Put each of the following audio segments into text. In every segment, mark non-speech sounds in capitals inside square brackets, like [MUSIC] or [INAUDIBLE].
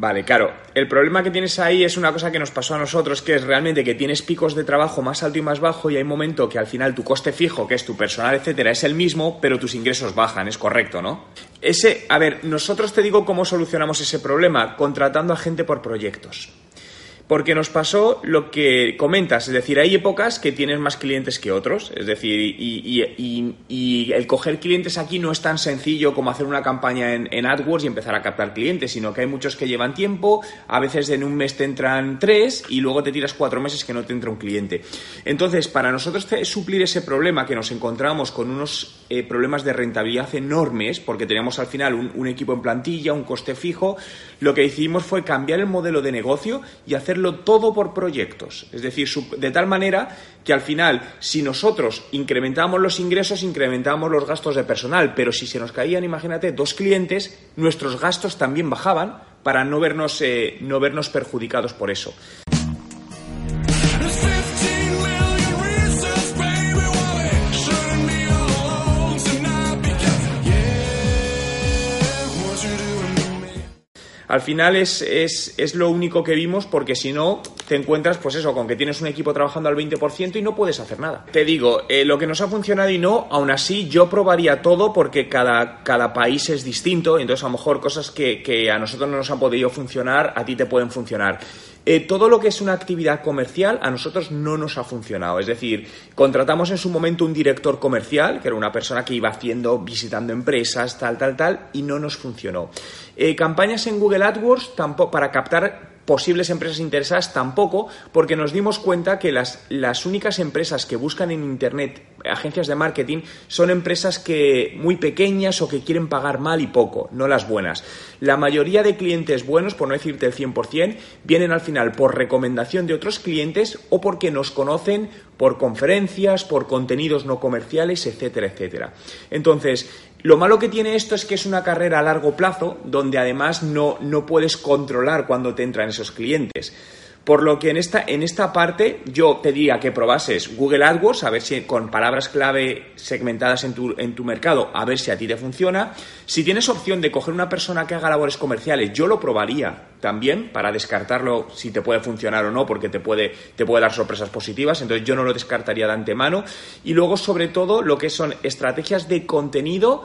Vale, claro. El problema que tienes ahí es una cosa que nos pasó a nosotros, que es realmente que tienes picos de trabajo más alto y más bajo y hay un momento que al final tu coste fijo, que es tu personal, etcétera, es el mismo, pero tus ingresos bajan, es correcto, ¿no? Ese, a ver, nosotros te digo cómo solucionamos ese problema, contratando a gente por proyectos porque nos pasó lo que comentas, es decir, hay épocas que tienes más clientes que otros, es decir, y, el coger clientes aquí no es tan sencillo como hacer una campaña en, AdWords y empezar a captar clientes, sino que hay muchos que llevan tiempo, a veces en un mes te entran tres y luego te tiras cuatro meses que no te entra un cliente. Entonces, para nosotros suplir ese problema que nos encontramos con unos eh, problemas de rentabilidad enormes, porque teníamos al final un, equipo en plantilla, un coste fijo, lo que hicimos fue cambiar el modelo de negocio y hacer todo por proyectos. Es decir, de tal manera que al final, si nosotros incrementábamos los ingresos, incrementábamos los gastos de personal, pero si se nos caían, imagínate, dos clientes, nuestros gastos también bajaban para no vernos, eh, no vernos perjudicados por eso. Al final es, es, es, lo único que vimos porque si no te encuentras pues eso, con que tienes un equipo trabajando al 20% y no puedes hacer nada. Te digo, eh, lo que nos ha funcionado y no, aún así yo probaría todo porque cada, cada país es distinto, entonces a lo mejor cosas que, que a nosotros no nos han podido funcionar, a ti te pueden funcionar. Eh, todo lo que es una actividad comercial a nosotros no nos ha funcionado. Es decir, contratamos en su momento un director comercial, que era una persona que iba haciendo, visitando empresas, tal, tal, tal, y no nos funcionó. Eh, campañas en Google AdWords tampoco, para captar posibles empresas interesadas tampoco, porque nos dimos cuenta que las, las únicas empresas que buscan en Internet agencias de marketing son empresas que muy pequeñas o que quieren pagar mal y poco, no las buenas. La mayoría de clientes buenos, por no decirte el 100%, vienen al final por recomendación de otros clientes o porque nos conocen por conferencias, por contenidos no comerciales, etcétera, etcétera. Entonces, lo malo que tiene esto es que es una carrera a largo plazo donde además no, no puedes controlar cuando te entran esos clientes. Por lo que en esta, en esta parte yo te diría que probases Google AdWords, a ver si con palabras clave segmentadas en tu, en tu mercado, a ver si a ti te funciona. Si tienes opción de coger una persona que haga labores comerciales, yo lo probaría también para descartarlo si te puede funcionar o no, porque te puede, te puede dar sorpresas positivas. Entonces yo no lo descartaría de antemano. Y luego, sobre todo, lo que son estrategias de contenido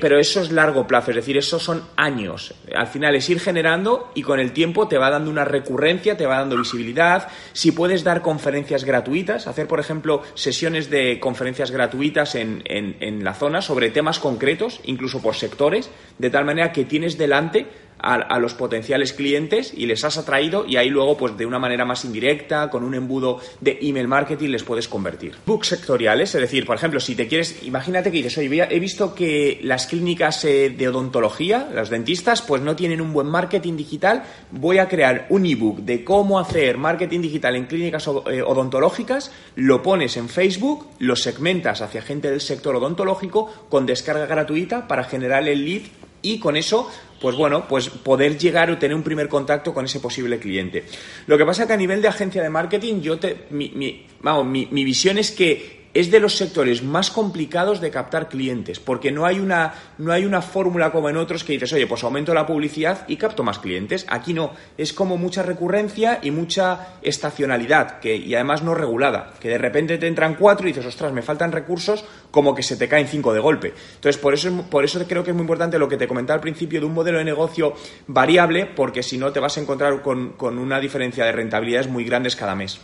pero eso es largo plazo, es decir, eso son años. Al final es ir generando y con el tiempo te va dando una recurrencia, te va dando visibilidad. Si puedes dar conferencias gratuitas, hacer, por ejemplo, sesiones de conferencias gratuitas en, en la zona sobre temas concretos, incluso por sectores, de tal manera que tienes delante a, los potenciales clientes y les has atraído y ahí luego pues de una manera más indirecta, con un embudo de email marketing les puedes convertir. Books sectoriales, es decir, por ejemplo, si te quieres, imagínate que dices, oye, he visto que las clínicas eh, de odontología, los dentistas, pues no tienen un buen marketing digital, voy a crear un ebook de cómo hacer marketing digital en clínicas eh, odontológicas, lo pones en Facebook, lo segmentas hacia gente del sector odontológico con descarga gratuita para generar el lead y con eso pues bueno, pues poder llegar o tener un primer contacto con ese posible cliente. Lo que pasa que a nivel de agencia de marketing, yo te, mi, vamos, mi, mi visión es que es de los sectores más complicados de captar clientes, porque no hay una, no hay una fórmula como en otros que dices, oye, pues aumento la publicidad y capto más clientes. Aquí no, es como mucha recurrencia y mucha estacionalidad, que, y además no regulada, que de repente te entran cuatro y dices, ostras, me faltan recursos, como que se te caen cinco de golpe. Entonces, por eso, por eso creo que es muy importante lo que te comentaba al principio de un modelo de negocio variable, porque si no te vas a encontrar con, con una diferencia de rentabilidades muy grandes cada mes.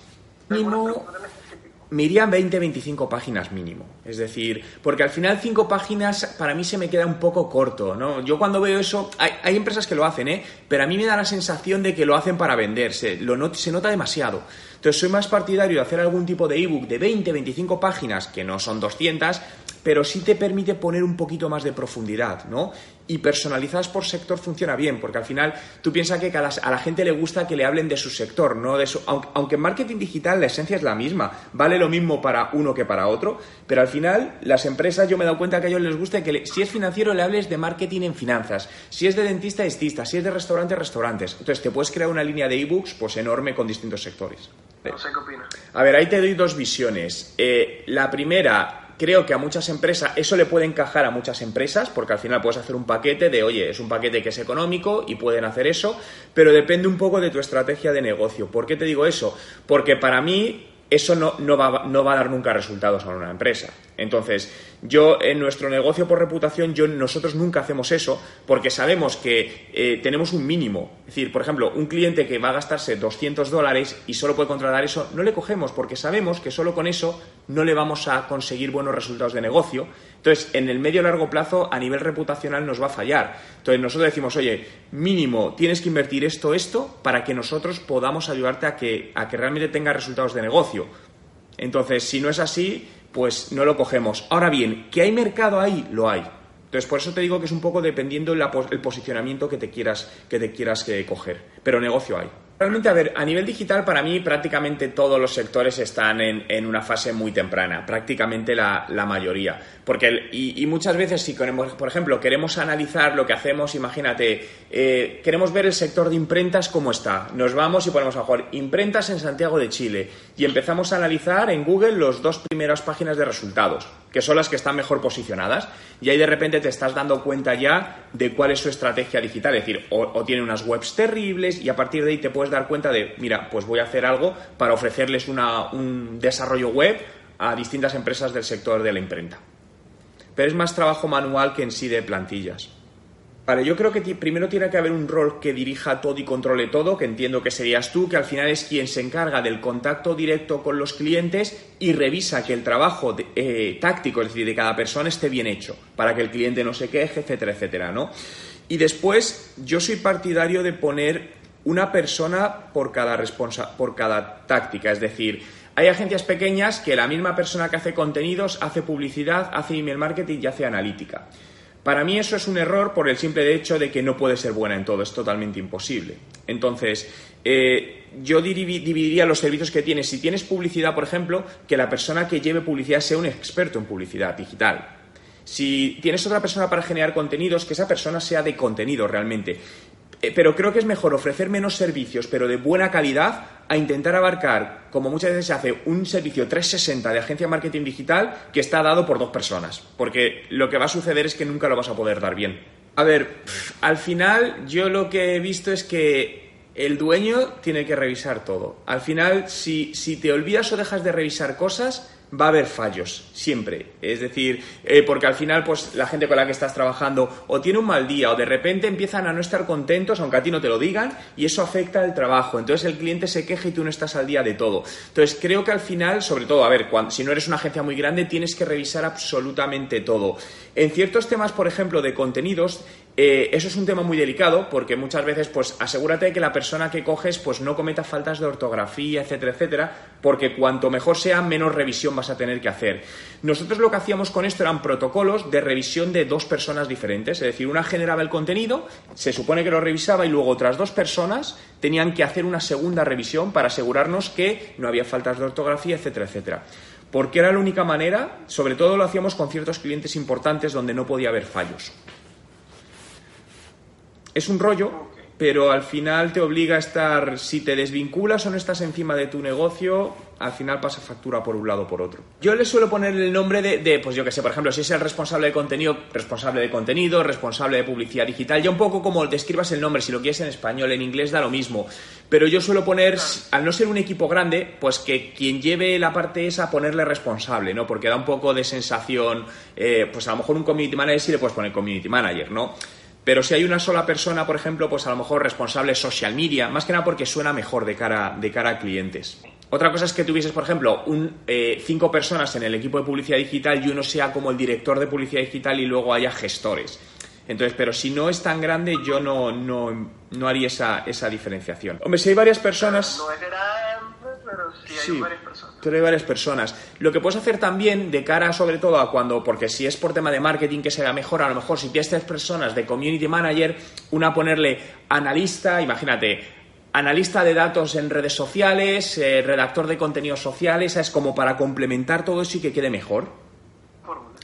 Me irían 20-25 páginas mínimo. Es decir, porque al final 5 páginas para mí se me queda un poco corto, ¿no? Yo cuando veo eso, hay, empresas que lo hacen, ¿eh? Pero a mí me da la sensación de que lo hacen para venderse, lo se nota demasiado. Entonces soy más partidario de hacer algún tipo de ebook de 20-25 páginas, que no son 200, pero sí te permite poner un poquito más de profundidad, ¿no? Y personalizadas por sector funciona bien, porque al final tú piensas que a la, gente le gusta que le hablen de su sector, no de su, aunque, en marketing digital la esencia es la misma, vale lo mismo para uno que para otro, pero al final las empresas yo me he dado cuenta que a ellos les gusta que si es financiero le hables de marketing en finanzas, si es de dentista dentista, si es de restaurante restaurantes. Entonces te puedes crear una línea de ebooks pues enorme con distintos sectores. No sé qué opinas. A ver, ahí te doy dos visiones. Eh, la primera, Creo que a muchas empresas, eso le puede encajar a muchas empresas, porque al final puedes hacer un paquete de, oye, es un paquete que es económico y pueden hacer eso, pero depende un poco de tu estrategia de negocio. ¿Por qué te digo eso? Porque para mí eso no, no, va, no va a dar nunca resultados a una empresa. Entonces, yo en nuestro negocio por reputación, yo, nosotros nunca hacemos eso porque sabemos que eh, tenemos un mínimo. Es decir, por ejemplo, un cliente que va a gastarse 200 dólares y solo puede contratar eso, no le cogemos porque sabemos que solo con eso no le vamos a conseguir buenos resultados de negocio. Entonces, en el medio largo plazo, a nivel reputacional, nos va a fallar. Entonces, nosotros decimos, oye, mínimo, tienes que invertir esto, esto, para que nosotros podamos ayudarte a que, a que realmente tenga resultados de negocio. Entonces, si no es así, pues no lo cogemos. Ahora bien, ¿que hay mercado ahí? Lo hay. Entonces, por eso te digo que es un poco dependiendo el posicionamiento que te quieras, que te quieras que eh, coger. Pero negocio hay. Realmente, a ver, a nivel digital, para mí prácticamente todos los sectores están en, una fase muy temprana, prácticamente la, mayoría. Porque, y, muchas veces, si queremos, por ejemplo, queremos analizar lo que hacemos, imagínate, eh, queremos ver el sector de imprentas cómo está. Nos vamos y ponemos a mejor imprentas en Santiago de Chile y empezamos a analizar en Google las dos primeras páginas de resultados, que son las que están mejor posicionadas. Y ahí de repente te estás dando cuenta ya de cuál es su estrategia digital. Es decir, o, o tiene unas webs terribles y a partir de ahí te puedes dar cuenta de, mira, pues voy a hacer algo para ofrecerles un desarrollo web a distintas empresas del sector de la imprenta. Pero es más trabajo manual que en sí de plantillas. Vale, yo creo que primero tiene que haber un rol que dirija todo y controle todo, que entiendo que serías tú, que al final es quien se encarga del contacto directo con los clientes y revisa que el trabajo eh, táctico, es decir, de cada persona esté bien hecho, para que el cliente no se queje, etcétera, etcétera, ¿no? Y después, yo soy partidario de poner una persona por cada, por cada táctica. Es decir, hay agencias pequeñas que la misma persona que hace contenidos hace publicidad, hace email marketing y hace analítica. Para mí eso es un error por el simple hecho de que no puede ser buena en todo, es totalmente imposible. Entonces, eh, yo dividiría los servicios que tienes. Si tienes publicidad, por ejemplo, que la persona que lleve publicidad sea un experto en publicidad digital. Si tienes otra persona para generar contenidos, que esa persona sea de contenido realmente. Eh, pero creo que es mejor ofrecer menos servicios, pero de buena calidad, a intentar abarcar, como muchas veces se hace, un servicio 360 de agencia de marketing digital que está dado por dos personas. Porque lo que va a suceder es que nunca lo vas a poder dar bien. A ver, al final yo lo que he visto es que el dueño tiene que revisar todo. Al final, si, si te olvidas o dejas de revisar cosas, va a haber fallos, siempre. Es decir, eh, porque al final, pues la gente con la que estás trabajando o tiene un mal día o de repente empiezan a no estar contentos, aunque a ti no te lo digan, y eso afecta al trabajo. Entonces el cliente se queja y tú no estás al día de todo. Entonces creo que al final, sobre todo, a ver, si no eres una agencia muy grande, tienes que revisar absolutamente todo. En ciertos temas, por ejemplo, de contenidos, eh, eso es un tema muy delicado porque muchas veces, pues asegúrate de que la persona que coges, pues no cometa faltas de ortografía, etcétera, etcétera, porque cuanto mejor sea, menos revisión vas a tener que hacer. Nosotros lo que hacíamos con esto eran protocolos de revisión de dos personas diferentes, es decir, una generaba el contenido, se supone que lo revisaba y luego otras dos personas tenían que hacer una segunda revisión para asegurarnos que no había faltas de ortografía, etcétera, etcétera porque era la única manera, sobre todo lo hacíamos con ciertos clientes importantes donde no podía haber fallos. Es un rollo, pero al final te obliga a estar, si te desvinculas o no estás encima de tu negocio, al final pasa factura por un lado o por otro. Yo le suelo poner el nombre de, pues yo que sé, por ejemplo, si es el responsable de contenido, responsable de contenido, responsable de publicidad digital, ya un poco como te escribas el nombre, si lo quieres en español, en inglés da lo mismo. Pero yo suelo poner, al no ser un equipo grande, pues que quien lleve la parte esa, ponerle responsable, ¿no? Porque da un poco de sensación, eh, pues a lo mejor un community manager sí le puedes poner community manager, ¿no? Pero si hay una sola persona, por ejemplo, pues a lo mejor responsable social media, más que nada porque suena mejor de cara, de cara a clientes. Otra cosa es que tuvieses, por ejemplo, un, eh, cinco personas en el equipo de publicidad digital y uno sea como el director de publicidad digital y luego haya gestores. Entonces, pero si no es tan grande, yo no, no, no haría esa, esa diferenciación. Hombre, si hay varias personas... No es sí hay varias personas hay varias personas. Lo que puedes hacer también, de cara sobre todo a cuando, porque si es por tema de marketing que se vea mejor, a lo mejor si tienes tres personas de community manager, una ponerle analista, imagínate, analista de datos en redes sociales, eh, redactor de contenidos sociales, es como para complementar todo eso y que quede mejor.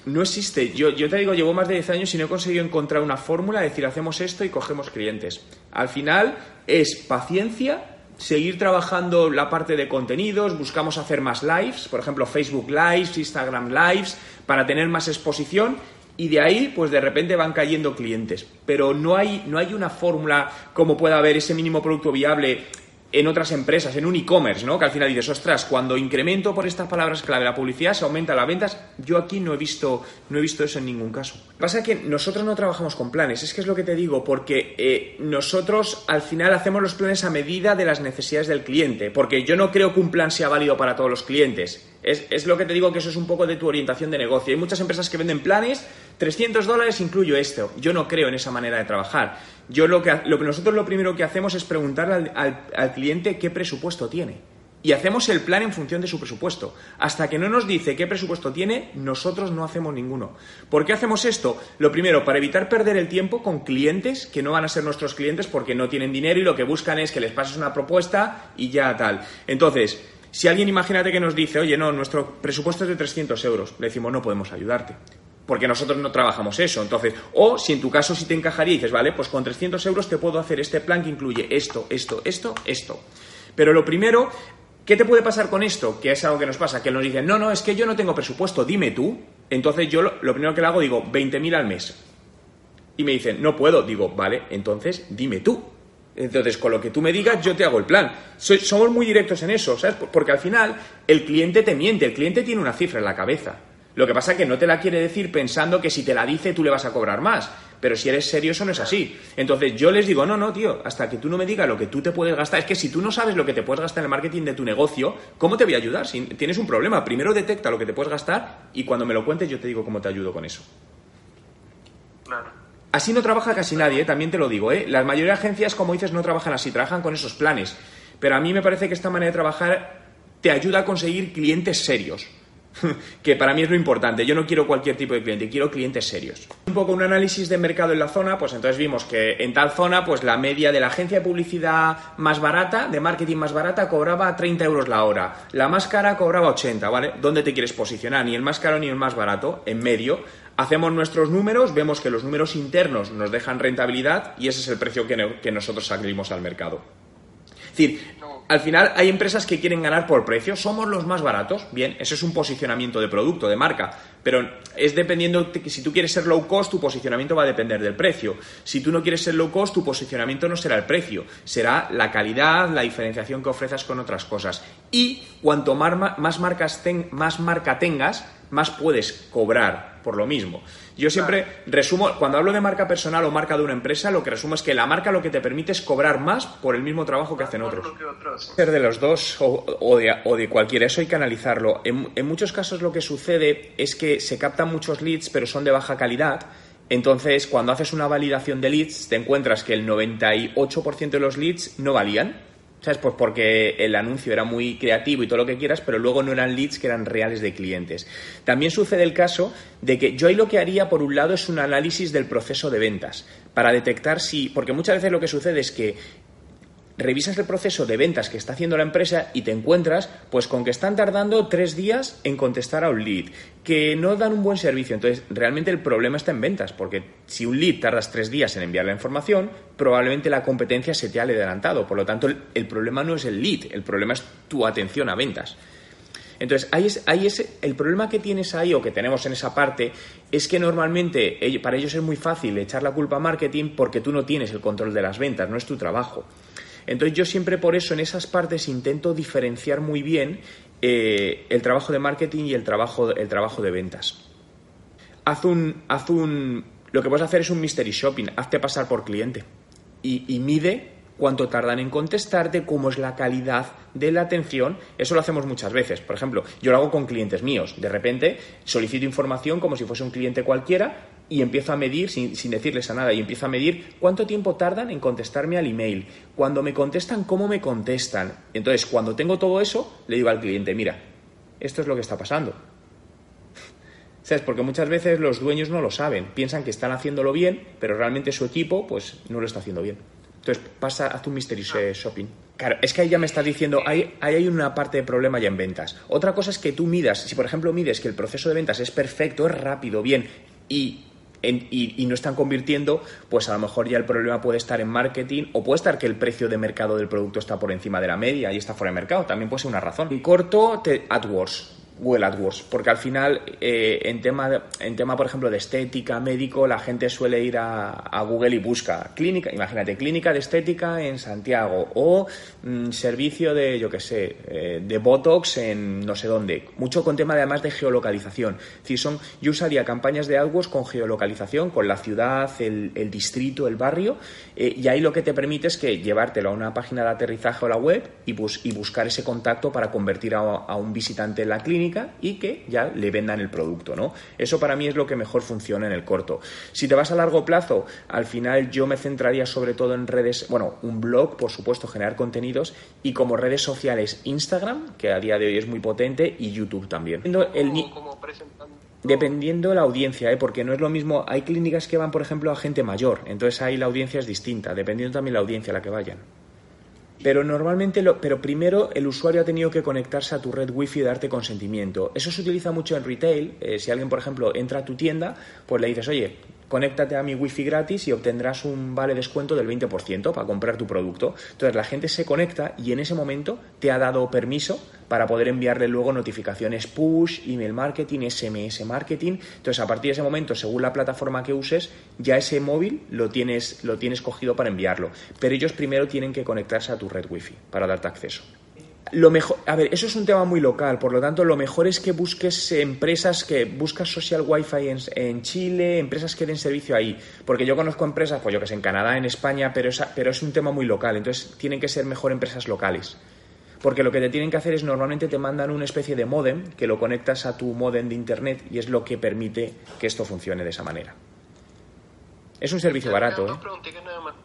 No existe. Yo, yo te digo, llevo más de 10 años y no he conseguido encontrar una fórmula, decir, hacemos esto y cogemos clientes. Al final es paciencia seguir trabajando la parte de contenidos, buscamos hacer más lives, por ejemplo, Facebook Lives, Instagram Lives, para tener más exposición y de ahí, pues de repente van cayendo clientes. Pero no hay, no hay una fórmula como pueda haber ese mínimo producto viable en otras empresas, en un e-commerce, ¿no? Que al final dices, ostras, cuando incremento por estas palabras clave la publicidad, se aumenta las ventas. Yo aquí no he visto, no he visto eso en ningún caso. Pasa que nosotros no trabajamos con planes, es que es lo que te digo, porque eh, nosotros al final hacemos los planes a medida de las necesidades del cliente, porque yo no creo que un plan sea válido para todos los clientes. Es, es lo que te digo que eso es un poco de tu orientación de negocio. Hay muchas empresas que venden planes 300 dólares incluyo esto. Yo no creo en esa manera de trabajar. Yo lo que, lo que nosotros lo primero que hacemos es preguntarle al, cliente qué presupuesto tiene. Y hacemos el plan en función de su presupuesto. Hasta que no nos dice qué presupuesto tiene, nosotros no hacemos ninguno. ¿Por qué hacemos esto? Lo primero, para evitar perder el tiempo con clientes que no van a ser nuestros clientes porque no tienen dinero y lo que buscan es que les pases una propuesta y ya tal. Entonces, si alguien imagínate que nos dice, oye, no, nuestro presupuesto es de 300 euros, le decimos, no podemos ayudarte porque nosotros no trabajamos eso. Entonces, o si en tu caso si te encajaría y dices, vale, pues con 300 euros te puedo hacer este plan que incluye esto, esto, esto, esto. Pero lo primero, ¿qué te puede pasar con esto? Que es algo que nos pasa, que nos dicen, no, no, es que yo no tengo presupuesto, dime tú. Entonces yo lo, primero que le hago digo, 20.000 al mes. Y me dicen, no puedo. Digo, vale, entonces dime tú. Entonces, con lo que tú me digas, yo te hago el plan. somos muy directos en eso, ¿sabes? Porque al final el cliente te miente, el cliente tiene una cifra en la cabeza. Lo que pasa es que no te la quiere decir pensando que si te la dice tú le vas a cobrar más. Pero si eres serio, eso no es así. Entonces yo les digo, no, no, tío, hasta que tú no me digas lo que tú te puedes gastar. Es que si tú no sabes lo que te puedes gastar en el marketing de tu negocio, ¿cómo te voy a ayudar? Si tienes un problema, primero detecta lo que te puedes gastar y cuando me lo cuentes yo te digo cómo te ayudo con eso. Claro. Así no trabaja casi nadie, ¿eh? también te lo digo. ¿eh? La mayoría de agencias, como dices, no trabajan así, trabajan con esos planes. Pero a mí me parece que esta manera de trabajar te ayuda a conseguir clientes serios. [LAUGHS] que para mí es lo importante. Yo no quiero cualquier tipo de cliente, quiero clientes serios. Un poco un análisis de mercado en la zona, pues entonces vimos que en tal zona, pues la media de la agencia de publicidad más barata, de marketing más barata, cobraba 30 euros la hora. La más cara cobraba 80, ¿vale? ¿Dónde te quieres posicionar? Ni el más caro ni el más barato, en medio. Hacemos nuestros números, vemos que los números internos nos dejan rentabilidad y ese es el precio que, nosotros salimos al mercado. Es decir, al final hay empresas que quieren ganar por precio, somos los más baratos, bien, eso es un posicionamiento de producto, de marca, pero es dependiendo, de que si tú quieres ser low cost, tu posicionamiento va a depender del precio. Si tú no quieres ser low cost, tu posicionamiento no será el precio, será la calidad, la diferenciación que ofreces con otras cosas. Y cuanto más, más, marcas más marca tengas, más puedes cobrar por lo mismo. Yo siempre resumo, cuando hablo de marca personal o marca de una empresa, lo que resumo es que la marca lo que te permite es cobrar más por el mismo trabajo que hacen otros. Ser de los dos o, de, o, de, cualquiera, eso hay que analizarlo. En, en muchos casos lo que sucede es que se captan muchos leads, pero son de baja calidad. Entonces, cuando haces una validación de leads, te encuentras que el 98% de los leads no valían ¿Sabes? Pues porque el anuncio era muy creativo y todo lo que quieras, pero luego no eran leads que eran reales de clientes. También sucede el caso de que yo ahí lo que haría, por un lado, es un análisis del proceso de ventas, para detectar si, porque muchas veces lo que sucede es que revisas el proceso de ventas que está haciendo la empresa y te encuentras pues con que están tardando tres días en contestar a un lead, que no dan un buen servicio. Entonces, realmente el problema está en ventas, porque si un lead tardas tres días en enviar la información, probablemente la competencia se te ha adelantado. Por lo tanto, el, problema no es el lead, el problema es tu atención a ventas. Entonces, ahí es, el problema que tienes ahí o que tenemos en esa parte es que normalmente para ellos es muy fácil echar la culpa a marketing porque tú no tienes el control de las ventas, no es tu trabajo. Entonces yo siempre por eso en esas partes intento diferenciar muy bien eh, el trabajo de marketing y el trabajo, el trabajo de ventas. Haz un, haz un, lo que puedes hacer es un mystery shopping, hazte pasar por cliente y, y mide cuánto tardan en contestarte, cómo es la calidad de la atención. Eso lo hacemos muchas veces. Por ejemplo, yo lo hago con clientes míos. De repente solicito información como si fuese un cliente cualquiera y empiezo a medir, sin, decirles a nada, y empiezo a medir cuánto tiempo tardan en contestarme al email. Cuando me contestan, cómo me contestan. Entonces, cuando tengo todo eso, le digo al cliente, mira, esto es lo que está pasando. [LAUGHS] ¿Sabes? Porque muchas veces los dueños no lo saben, piensan que están haciéndolo bien, pero realmente su equipo, pues, no lo está haciendo bien. Entonces, pasa, haz un mystery shopping. Claro, es que ahí ya me está diciendo, ahí, ahí hay una parte de problema ya en ventas. Otra cosa es que tú midas, si por ejemplo mides que el proceso de ventas es perfecto, es rápido, bien, y y, no están convirtiendo, pues a lo mejor ya el problema puede estar en marketing o puede estar que el precio de mercado del producto está por encima de la media y está fuera de mercado. También puede ser una razón. En corto, te, AdWords. Google AdWords, porque al final eh, en, tema en tema, por ejemplo, de estética, médico, la gente suele ir a, Google y busca clínica, imagínate, clínica de estética en Santiago o mm, servicio de, yo qué sé, eh, de Botox en no sé dónde. Mucho con tema además de geolocalización. Es son, yo usaría campañas de AdWords con geolocalización, con la ciudad, el, distrito, el barrio, eh, y ahí lo que te permite es que llevártelo a una página de aterrizaje o la web y, y buscar ese contacto para convertir a un visitante en la clínica y que ya le vendan el producto, ¿no? Eso para mí es lo que mejor funciona en el corto. Si te vas a largo plazo, al final yo me centraría sobre todo en redes, bueno, un blog, por supuesto, generar contenidos y como redes sociales Instagram, que a día de hoy es muy potente, y YouTube también. Dependiendo de la audiencia, ¿eh? porque no es lo mismo, hay clínicas que van, por ejemplo, a gente mayor, entonces ahí la audiencia es distinta, dependiendo también la audiencia a la que vayan. Pero normalmente, lo, pero primero el usuario ha tenido que conectarse a tu red wifi y darte consentimiento. Eso se utiliza mucho en retail. Eh, si alguien, por ejemplo, entra a tu tienda, pues le dices, oye, conéctate a mi wifi gratis y obtendrás un vale descuento del 20% para comprar tu producto. Entonces la gente se conecta y en ese momento te ha dado permiso para poder enviarle luego notificaciones push, email marketing, SMS marketing. Entonces a partir de ese momento, según la plataforma que uses, ya ese móvil lo tienes, lo tienes cogido para enviarlo. Pero ellos primero tienen que conectarse a tu red wifi para darte acceso lo mejor, a ver, eso es un tema muy local, por lo tanto, lo mejor es que busques empresas que buscas social wifi en, en Chile, empresas que den servicio ahí, porque yo conozco empresas, pues yo que sé, en Canadá, en España, pero es, pero es un tema muy local, entonces tienen que ser mejor empresas locales. Porque lo que te tienen que hacer es normalmente te mandan una especie de modem que lo conectas a tu modem de internet y es lo que permite que esto funcione de esa manera. Es un servicio barato.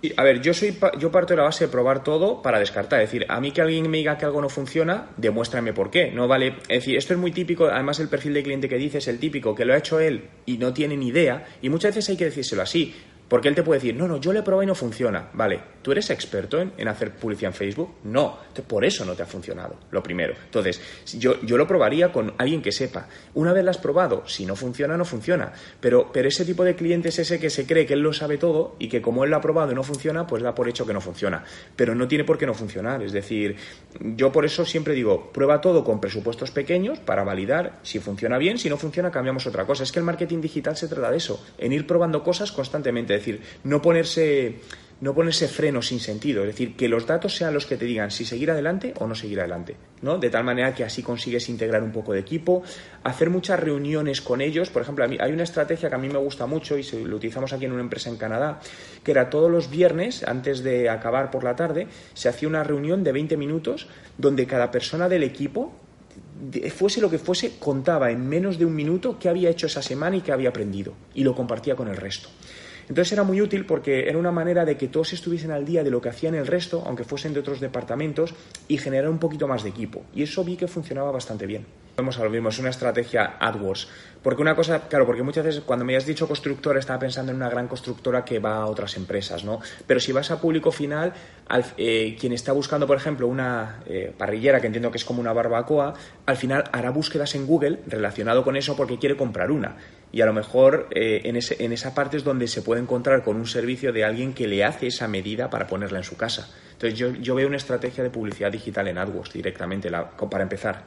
¿eh? a ver, yo soy yo parto de la base de probar todo para descartar. Es decir, a mí que alguien me diga que algo no funciona, demuéstrame por qué. No vale. Es decir, esto es muy típico. Además, el perfil de cliente que dice es el típico que lo ha hecho él y no tiene ni idea. Y muchas veces hay que decírselo así. Porque él te puede decir, no, no, yo le probado y no funciona. Vale, ¿tú eres experto en, hacer publicidad en Facebook? No, por eso no te ha funcionado, lo primero. Entonces, yo, yo lo probaría con alguien que sepa. Una vez lo has probado, si no funciona, no funciona. Pero, pero ese tipo de cliente es ese que se cree que él lo sabe todo y que como él lo ha probado y no funciona, pues da por hecho que no funciona. Pero no tiene por qué no funcionar. Es decir, yo por eso siempre digo, prueba todo con presupuestos pequeños para validar si funciona bien, si no funciona, cambiamos otra cosa. Es que el marketing digital se trata de eso, en ir probando cosas constantemente es decir, no ponerse, no ponerse freno sin sentido, es decir, que los datos sean los que te digan si seguir adelante o no seguir adelante, ¿no? De tal manera que así consigues integrar un poco de equipo, hacer muchas reuniones con ellos, por ejemplo, a mí, hay una estrategia que a mí me gusta mucho y lo utilizamos aquí en una empresa en Canadá, que era todos los viernes, antes de acabar por la tarde, se hacía una reunión de 20 minutos donde cada persona del equipo fuese lo que fuese, contaba en menos de un minuto qué había hecho esa semana y qué había aprendido y lo compartía con el resto. Entonces era muy útil porque era una manera de que todos estuviesen al día de lo que hacían el resto, aunque fuesen de otros departamentos, y generar un poquito más de equipo. Y eso vi que funcionaba bastante bien. Vamos a mismo, es una estrategia AdWords. Porque una cosa, claro, porque muchas veces cuando me has dicho constructora estaba pensando en una gran constructora que va a otras empresas, ¿no? Pero si vas a público final, eh, quien está buscando, por ejemplo, una eh, parrillera, que entiendo que es como una barbacoa, al final hará búsquedas en Google relacionado con eso porque quiere comprar una. Y a lo mejor eh, en, ese, en esa parte es donde se puede encontrar con un servicio de alguien que le hace esa medida para ponerla en su casa. Entonces yo, yo veo una estrategia de publicidad digital en AdWords directamente, para empezar.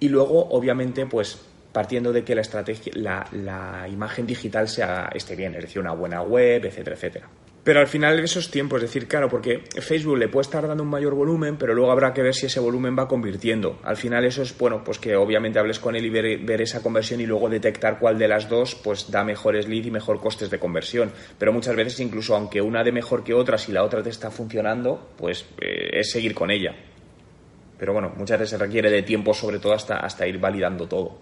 Y luego, obviamente, pues partiendo de que la estrategia, la, imagen digital sea, esté bien, es decir, una buena web, etcétera, etcétera. Pero al final de esos tiempos, es decir, claro, porque Facebook le puede estar dando un mayor volumen, pero luego habrá que ver si ese volumen va convirtiendo. Al final eso es, bueno, pues que obviamente hables con él y ver, ver esa conversión y luego detectar cuál de las dos pues da mejores leads y mejor costes de conversión. Pero muchas veces incluso aunque una de mejor que otra, si la otra te está funcionando, pues eh, es seguir con ella. Pero bueno, muchas veces se requiere de tiempo, sobre todo hasta, hasta ir validando todo.